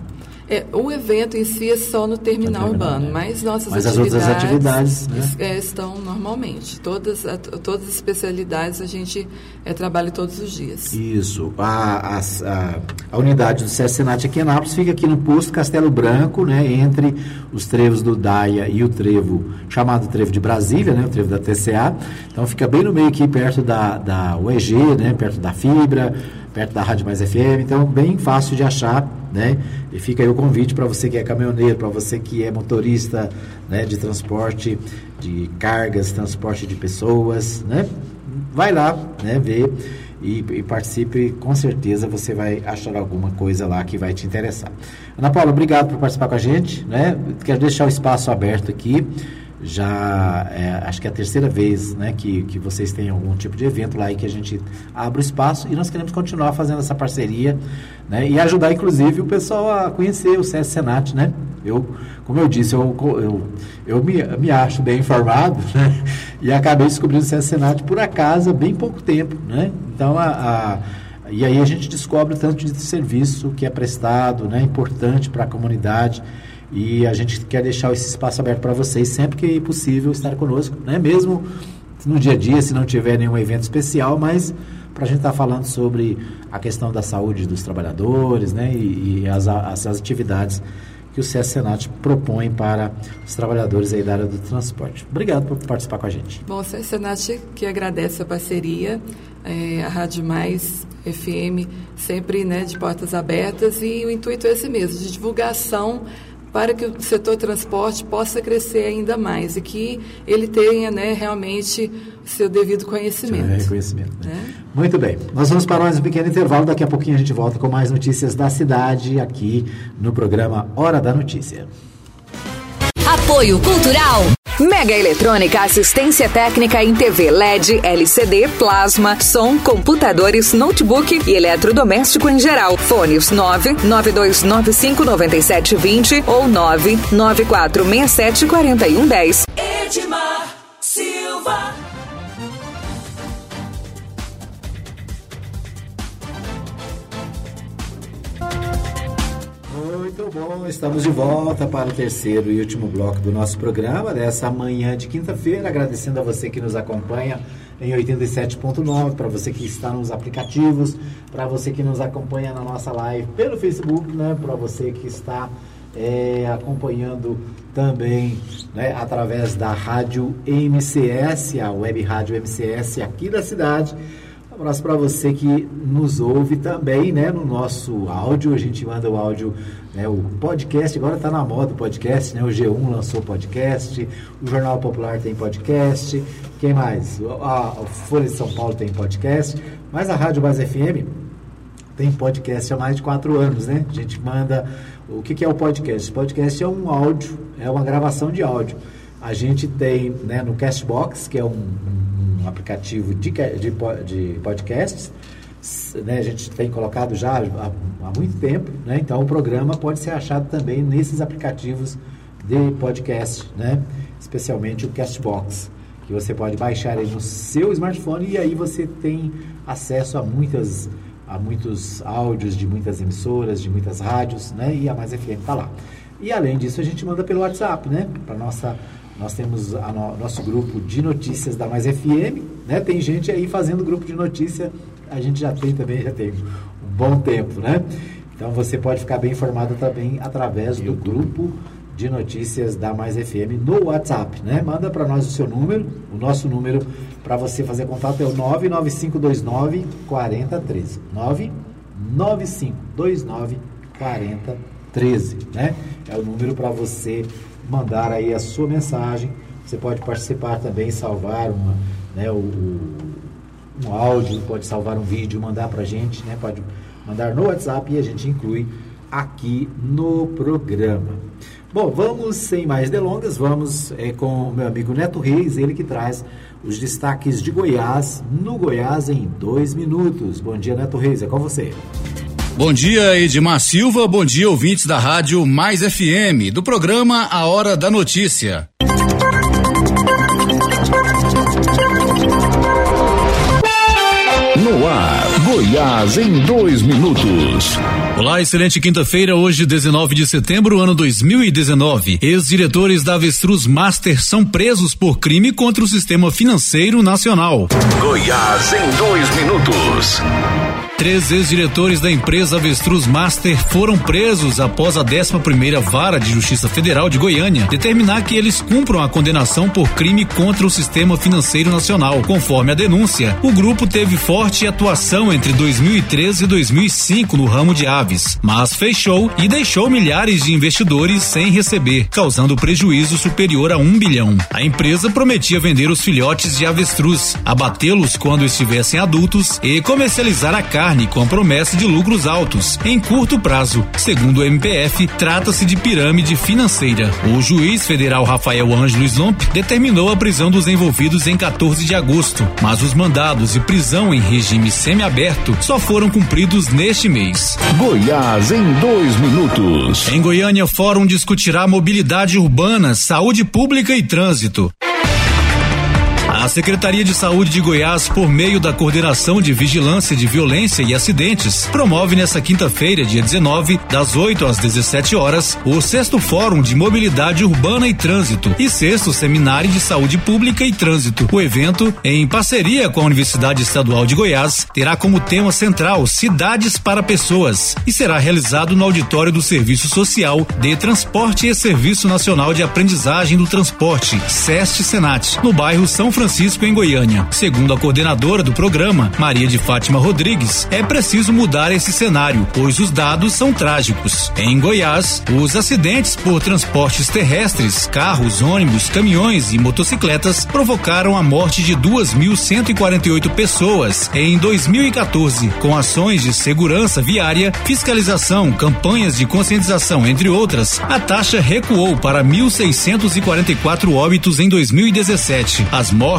É, o evento em si é só no terminal, terminal urbano, é. mas nossas mas atividades, as outras atividades né? é, estão normalmente. Todas, a, todas as especialidades a gente é, trabalha todos os dias. Isso. A, a, a, a unidade do SES Senat aqui em Anápolis fica aqui no posto Castelo Branco, né, entre os trevos do Daia e o trevo chamado trevo de Brasília, né, o trevo da TCA. Então fica bem no meio aqui, perto da, da UEG, né, perto da Fibra, perto da Rádio Mais FM, então bem fácil de achar, né? E fica aí o convite para você que é caminhoneiro, para você que é motorista, né, de transporte de cargas, transporte de pessoas, né? Vai lá, né, ver e, e, participe, com certeza você vai achar alguma coisa lá que vai te interessar. Ana Paula, obrigado por participar com a gente, né? Quero deixar o espaço aberto aqui já é, acho que é a terceira vez né, que, que vocês têm algum tipo de evento lá e que a gente abre o espaço e nós queremos continuar fazendo essa parceria né, e ajudar inclusive o pessoal a conhecer o CS Senat, né? Eu, como eu disse, eu, eu, eu me, me acho bem informado né, e acabei descobrindo o CS Senat por acaso há bem pouco tempo, né? Então a, a e aí a gente descobre o tanto de serviço que é prestado, né, importante para a comunidade. E a gente quer deixar esse espaço aberto para vocês sempre que possível estar conosco, né? Mesmo no dia a dia, se não tiver nenhum evento especial, mas para a gente estar tá falando sobre a questão da saúde dos trabalhadores, né? E, e as, as, as, atividades que o CS Senat propõe para os trabalhadores da área do transporte. Obrigado por participar com a gente. Bom, o CS Senat que agradece a parceria, é, a Rádio Mais FM sempre né, de portas abertas e o intuito é esse mesmo, de divulgação para que o setor transporte possa crescer ainda mais e que ele tenha né, realmente o seu devido conhecimento. Seu reconhecimento. Né? né? Muito bem. Nós vamos para mais um pequeno intervalo. Daqui a pouquinho a gente volta com mais notícias da cidade aqui no programa Hora da Notícia. Apoio Cultural. Mega Eletrônica, assistência técnica em TV LED, LCD, plasma, som, computadores, notebook e eletrodoméstico em geral. Fones 992959720 ou 994674110. Edmar Silva. Muito bom, estamos de volta para o terceiro e último bloco do nosso programa dessa manhã de quinta-feira. Agradecendo a você que nos acompanha em 87.9, para você que está nos aplicativos, para você que nos acompanha na nossa live pelo Facebook, né, para você que está é, acompanhando também né, através da rádio MCS, a web rádio MCS aqui da cidade. Um abraço para você que nos ouve também, né, no nosso áudio. A gente manda o áudio, né, o podcast. Agora está na moda o podcast, né? O G1 lançou podcast, o Jornal Popular tem podcast. Quem mais? A, Folha de São Paulo tem podcast. Mas a Rádio Base FM tem podcast há mais de quatro anos, né? A gente manda. O que, que é o podcast? O podcast é um áudio, é uma gravação de áudio. A gente tem né, no Castbox, que é um, um, aplicativo de, de, de podcasts, né, a gente tem colocado já há, há, muito tempo, né, então o programa pode ser achado também nesses aplicativos de podcast, né, especialmente o Castbox, que você pode baixar aí no seu smartphone e aí você tem acesso a muitas a muitos áudios de muitas emissoras, de muitas rádios, né, e a Mais FM está lá. E além disso, a gente manda pelo WhatsApp, né, para nossa nós temos o no, nosso grupo de notícias da Mais FM, né? Tem gente aí fazendo grupo de notícia, a gente já tem também, já tem um bom tempo, né? Então você pode ficar bem informado também através do grupo de notícias da Mais FM no WhatsApp, né? Manda para nós o seu número, o nosso número para você fazer contato é o 99529 4013. 99529 4013, né? É o número para você mandar aí a sua mensagem. Você pode participar também, salvar uma, né, o, um áudio, pode salvar um vídeo, mandar para a gente, né? Pode mandar no WhatsApp e a gente inclui aqui no programa. Bom, vamos sem mais delongas, vamos é, com o meu amigo Neto Reis, ele que traz os destaques de Goiás no Goiás em dois minutos. Bom dia, Neto Reis, é com você. Bom dia, Edmar Silva. Bom dia, ouvintes da Rádio Mais FM, do programa A Hora da Notícia. No ar, Goiás em dois minutos. Olá, excelente quinta-feira, hoje 19 de setembro, ano 2019. Ex-diretores da Avestruz Master são presos por crime contra o sistema financeiro nacional. Goiás em dois minutos. Três ex-diretores da empresa Avestruz Master foram presos após a 11 primeira Vara de Justiça Federal de Goiânia determinar que eles cumpram a condenação por crime contra o sistema financeiro nacional. Conforme a denúncia, o grupo teve forte atuação entre 2013 e 2005 no ramo de aves, mas fechou e deixou milhares de investidores sem receber, causando prejuízo superior a um bilhão. A empresa prometia vender os filhotes de avestruz, abatê-los quando estivessem adultos e comercializar a carne carne com a promessa de lucros altos em curto prazo. Segundo o MPF, trata-se de pirâmide financeira. O juiz federal Rafael Ângelo Slomp determinou a prisão dos envolvidos em 14 de agosto, mas os mandados de prisão em regime semiaberto só foram cumpridos neste mês. Goiás em dois minutos. Em Goiânia, Fórum discutirá mobilidade urbana, saúde pública e trânsito. A Secretaria de Saúde de Goiás, por meio da Coordenação de Vigilância de Violência e Acidentes, promove nesta quinta-feira, dia 19, das 8 às 17 horas, o sexto Fórum de Mobilidade Urbana e Trânsito e sexto Seminário de Saúde Pública e Trânsito. O evento, em parceria com a Universidade Estadual de Goiás, terá como tema central Cidades para Pessoas e será realizado no auditório do Serviço Social de Transporte e Serviço Nacional de Aprendizagem do Transporte, SEST Senat, no bairro São Francisco Francisco, em Goiânia. Segundo a coordenadora do programa, Maria de Fátima Rodrigues, é preciso mudar esse cenário, pois os dados são trágicos. Em Goiás, os acidentes por transportes terrestres, carros, ônibus, caminhões e motocicletas provocaram a morte de 2.148 pessoas em 2014, com ações de segurança viária, fiscalização, campanhas de conscientização, entre outras. A taxa recuou para 1.644 óbitos em 2017. As mortes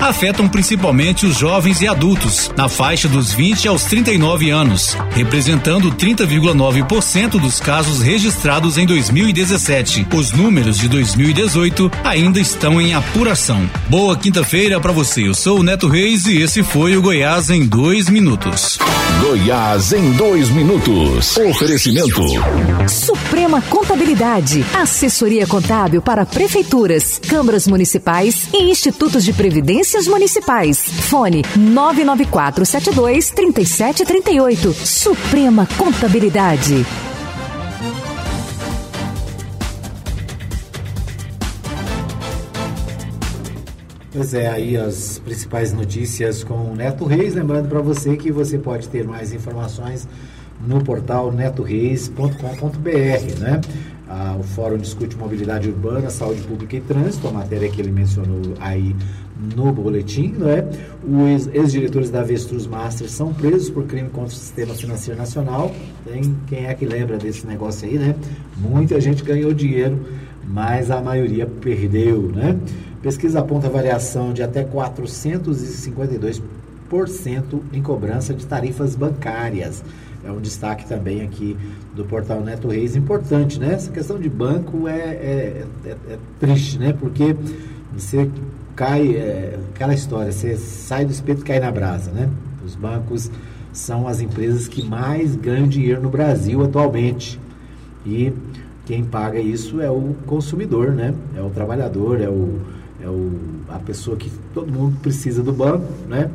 afetam principalmente os jovens e adultos, na faixa dos 20 aos 39 anos, representando 30,9% dos casos registrados em 2017. Os números de 2018 ainda estão em apuração. Boa quinta-feira para você. Eu sou o Neto Reis e esse foi o Goiás em dois minutos. Goiás em dois minutos. Oferecimento. Suprema Contabilidade. Assessoria contábil para prefeituras, câmaras municipais e institutos de previdências municipais. Fone 99472 3738. Suprema Contabilidade. Pois é, aí as principais notícias com o Neto Reis. Lembrando para você que você pode ter mais informações no portal netoreis.com.br, né? Ah, o Fórum discute mobilidade urbana, saúde pública e trânsito, a matéria que ele mencionou aí no boletim, né? Os ex-diretores da Avestruz Master são presos por crime contra o sistema financeiro nacional. Tem quem é que lembra desse negócio aí, né? Muita gente ganhou dinheiro, mas a maioria perdeu, né? Pesquisa aponta variação de até 452% em cobrança de tarifas bancárias. É um destaque também aqui do portal Neto Reis, importante, né? Essa questão de banco é, é, é, é triste, né? Porque você cai, é, aquela história, você sai do espeto e cai na brasa, né? Os bancos são as empresas que mais ganham dinheiro no Brasil atualmente. E quem paga isso é o consumidor, né? É o trabalhador, é o é o, a pessoa que todo mundo precisa do banco, né?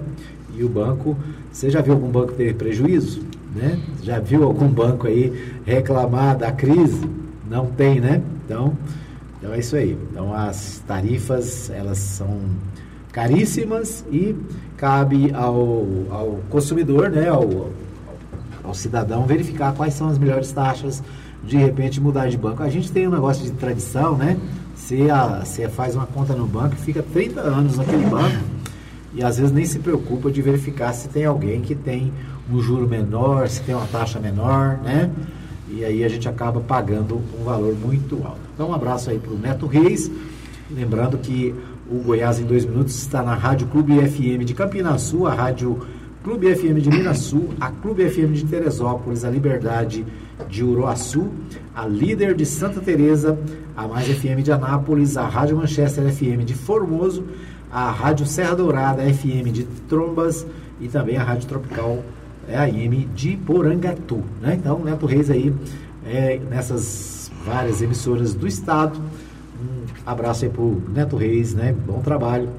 E o banco, você já viu algum banco ter prejuízo? Né? Já viu algum banco aí reclamar da crise? Não tem, né? Então, então é isso aí. Então as tarifas, elas são caríssimas e cabe ao, ao consumidor, né? Ao, ao cidadão verificar quais são as melhores taxas, de repente mudar de banco. A gente tem um negócio de tradição, né? Você, a, você faz uma conta no banco e fica 30 anos naquele banco e às vezes nem se preocupa de verificar se tem alguém que tem um juro menor, se tem uma taxa menor, né? E aí a gente acaba pagando um valor muito alto. Então um abraço aí para o Neto Reis. Lembrando que o Goiás em dois minutos está na Rádio Clube FM de Campinas Sul, a Rádio Clube FM de Minas Sul, a Clube FM de Teresópolis, a Liberdade de Uruaçu, a Líder de Santa Teresa, a Mais FM de Anápolis, a Rádio Manchester FM de Formoso, a Rádio Serra Dourada FM de Trombas e também a Rádio Tropical é AM de Porangatu. Né? Então, Neto Reis aí é, nessas várias emissoras do estado. Um abraço aí pro Neto Reis, né? Bom trabalho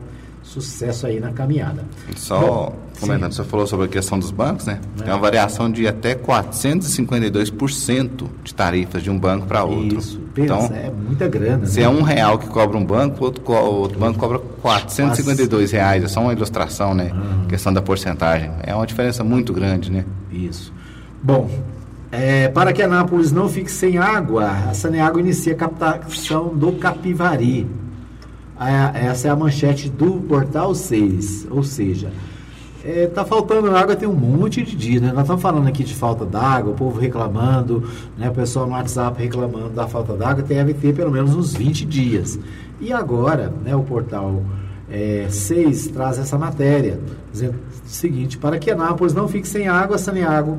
sucesso aí na caminhada. Só Bom, comentando, sim. você falou sobre a questão dos bancos, né? É. Tem uma variação de até 452% de tarifas de um banco para outro. Isso, pensa, então, é muita grana. Se né? é um real que cobra um banco, outro, outro banco cobra 452 Quase. reais. É só uma ilustração, né? Uhum. Questão da porcentagem. É uma diferença muito grande, né? Isso. Bom, é, para que Anápolis não fique sem água, a Saneago inicia a captação do Capivari essa é a manchete do Portal 6. Ou seja, é, tá faltando água tem um monte de dia, né? Nós estamos falando aqui de falta d'água, o povo reclamando, né? o pessoal no WhatsApp reclamando da falta d'água, deve ter pelo menos uns 20 dias. E agora, né, o portal é, 6 traz essa matéria, dizendo o seguinte, para que Anápolis não fique sem água, Saneago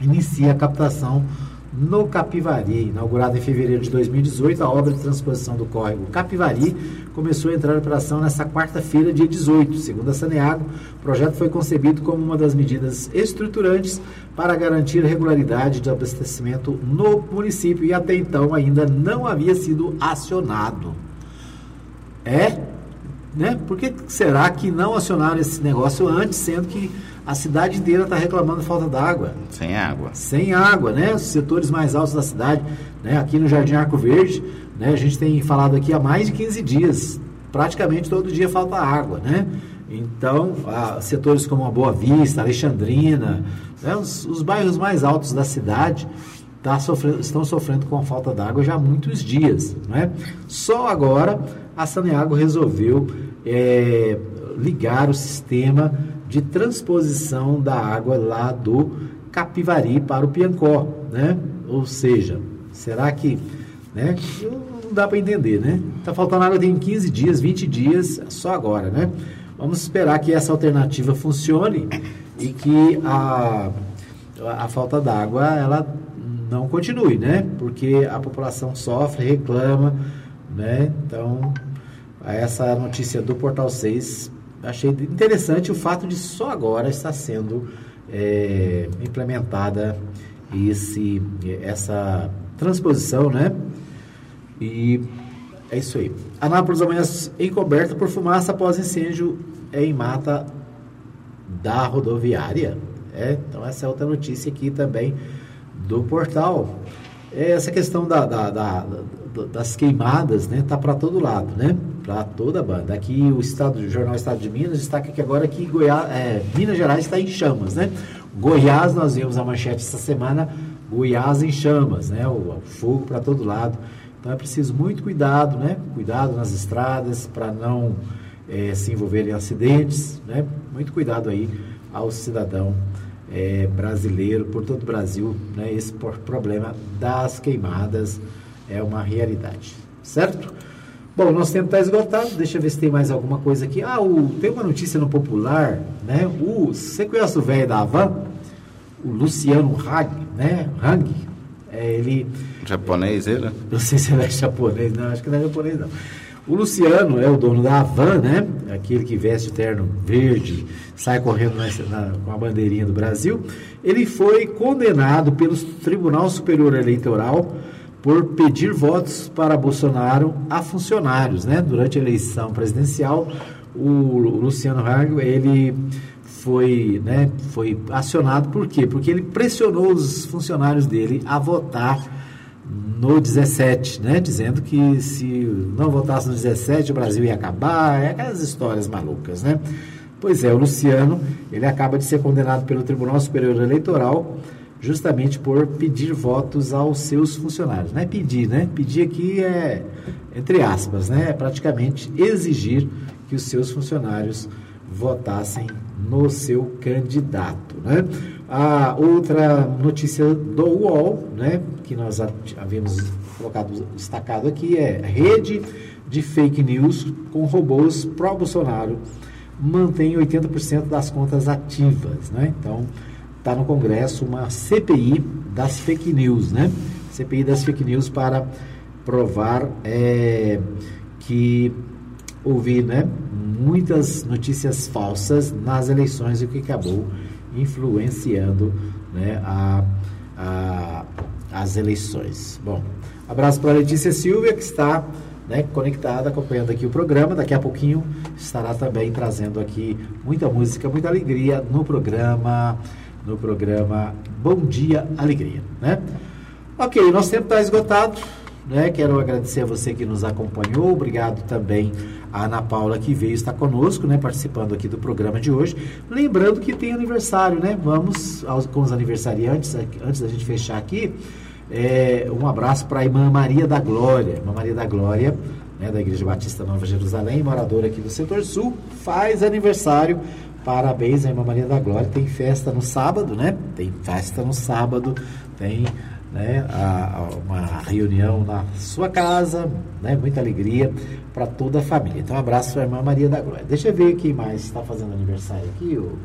inicia a captação no Capivari. Inaugurada em fevereiro de 2018, a obra de transposição do córrego Capivari começou a entrar em operação nesta quarta-feira, dia 18. Segundo a Saneago, o projeto foi concebido como uma das medidas estruturantes para garantir regularidade de abastecimento no município e até então ainda não havia sido acionado. É? Né? Por que será que não acionaram esse negócio antes, sendo que a cidade inteira está reclamando falta d'água. Sem água. Sem água, né? Os setores mais altos da cidade, né? Aqui no Jardim Arco Verde, né? A gente tem falado aqui há mais de 15 dias, praticamente todo dia falta água, né? Então, setores como a Boa Vista, Alexandrina, né, os, os, bairros mais altos da cidade tá sofrendo, estão sofrendo com a falta d'água já há muitos dias. Né? Só agora a Saneago resolveu é, ligar o sistema de transposição da água lá do Capivari para o Piancó. Né? Ou seja, será que. Né? Não dá para entender, né? Está faltando água tem 15 dias, 20 dias, só agora, né? Vamos esperar que essa alternativa funcione e que a, a falta d'água ela não continue, né? Porque a população sofre, reclama, né? Então, essa notícia do Portal 6, achei interessante o fato de só agora estar sendo é, implementada esse, essa transposição, né? E é isso aí. Anápolis amanhã encoberta por fumaça após incêndio em mata da rodoviária. É, então essa é outra notícia aqui também do portal. É essa questão da, da, da, das queimadas, né? Tá para todo lado, né? Para toda a banda. Aqui o estado, o jornal Estado de Minas destaca que agora que Goiás, é, Minas Gerais está em chamas, né? Goiás nós vimos a manchete essa semana, Goiás em chamas, né? O, o fogo para todo lado. Então é preciso muito cuidado, né? Cuidado nas estradas para não é, se envolver em acidentes, né? Muito cuidado aí ao cidadão é, brasileiro por todo o Brasil, né? Esse problema das queimadas é uma realidade, certo? Bom, nosso tempo está esgotado. Deixa eu ver se tem mais alguma coisa aqui. Ah, o, tem uma notícia no Popular, né? O, você conhece o velho da Havan? O Luciano Hang, né? Hang, é, ele Japonês ele? Não sei se ele é japonês, não, acho que não é japonês não. O Luciano é o dono da Avan, né? Aquele que veste o terno verde, sai correndo na, com a bandeirinha do Brasil. Ele foi condenado pelo Tribunal Superior Eleitoral por pedir votos para Bolsonaro a funcionários, né? Durante a eleição presidencial, o Luciano Hago, ele foi, né, foi acionado por quê? Porque ele pressionou os funcionários dele a votar no 17, né? Dizendo que se não votasse no 17 o Brasil ia acabar, é aquelas histórias malucas, né? Pois é, o Luciano, ele acaba de ser condenado pelo Tribunal Superior Eleitoral justamente por pedir votos aos seus funcionários. Não é pedir, né? Pedir aqui é, entre aspas, né? É praticamente exigir que os seus funcionários votassem no seu candidato, né? A outra notícia do UOL, né, que nós havíamos colocado destacado aqui é rede de fake news com robôs pró-Bolsonaro mantém 80% das contas ativas, né? Então, está no Congresso uma CPI das fake news, né? CPI das fake news para provar é, que houve, né, muitas notícias falsas nas eleições e o que acabou influenciando né, a, a, as eleições. Bom, abraço para Letícia Silvia, que está né, conectada, acompanhando aqui o programa. Daqui a pouquinho estará também trazendo aqui muita música, muita alegria no programa, no programa Bom Dia Alegria. Né? Ok, nosso tempo está esgotado. Né? Quero agradecer a você que nos acompanhou. Obrigado também a Ana Paula que veio estar conosco, né, participando aqui do programa de hoje. Lembrando que tem aniversário, né? Vamos aos, com os aniversariantes, antes da gente fechar aqui. É, um abraço para a irmã Maria da Glória. Irmã Maria da Glória, né, da Igreja Batista Nova Jerusalém, moradora aqui do setor sul, faz aniversário. Parabéns, a irmã Maria da Glória. Tem festa no sábado, né? Tem festa no sábado, tem né, a, a uma reunião na sua casa, né, muita alegria para toda a família. Então, um abraço para a irmã Maria da Glória. Deixa eu ver quem mais está fazendo aniversário aqui. O,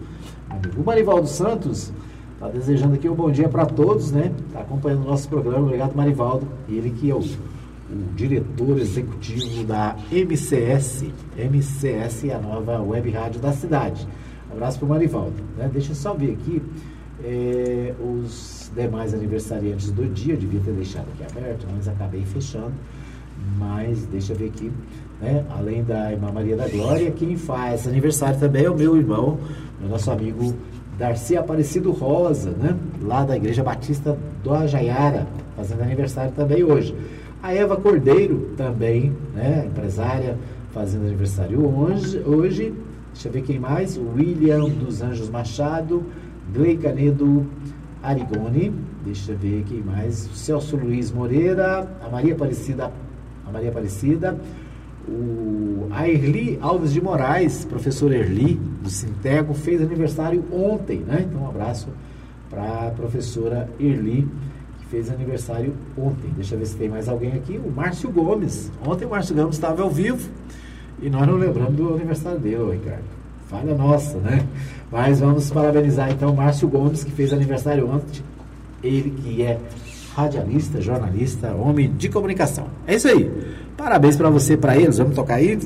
o Marivaldo Santos está desejando aqui um bom dia para todos, né? Está acompanhando o nosso programa. Obrigado, Marivaldo. Ele que é o, o diretor executivo da MCS. MCS é a nova web rádio da cidade. Um abraço para o Marivaldo. Né? Deixa eu só ver aqui é, os demais aniversariantes do dia. Eu devia ter deixado aqui aberto, mas acabei fechando mas deixa eu ver aqui, né? além da irmã Maria da Glória, quem faz aniversário também é o meu irmão, o nosso amigo Darcy Aparecido Rosa, né? lá da Igreja Batista do Ajaiara, fazendo aniversário também hoje. A Eva Cordeiro, também, né? empresária, fazendo aniversário hoje. hoje. Deixa eu ver quem mais. William dos Anjos Machado, Glei Canedo Arigoni. Deixa eu ver quem mais. Celso Luiz Moreira, a Maria Aparecida, a Maria Aparecida, o a Erli Alves de Moraes, professor Erli do Sintego, fez aniversário ontem, né? Então um abraço para a professora Erli, que fez aniversário ontem. Deixa eu ver se tem mais alguém aqui. O Márcio Gomes. Ontem o Márcio Gomes estava ao vivo e nós não lembramos do aniversário dele, Ricardo. Falha nossa, né? Mas vamos parabenizar então o Márcio Gomes, que fez aniversário ontem. Ele que é radialista, jornalista, homem de comunicação. É isso aí. Parabéns para você, para eles. Vamos tocar aí?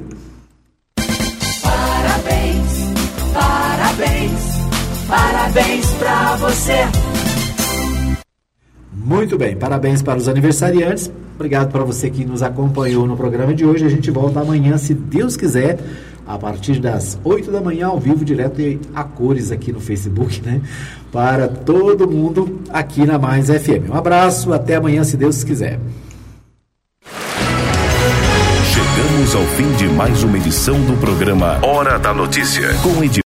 Parabéns, parabéns, parabéns para você. Muito bem, parabéns para os aniversariantes. Obrigado para você que nos acompanhou no programa de hoje. A gente volta amanhã, se Deus quiser, a partir das 8 da manhã, ao vivo, direto e a cores aqui no Facebook, né? Para todo mundo aqui na Mais FM. Um abraço, até amanhã, se Deus quiser. Chegamos ao fim de mais uma edição do programa Hora da Notícia, com Edmar.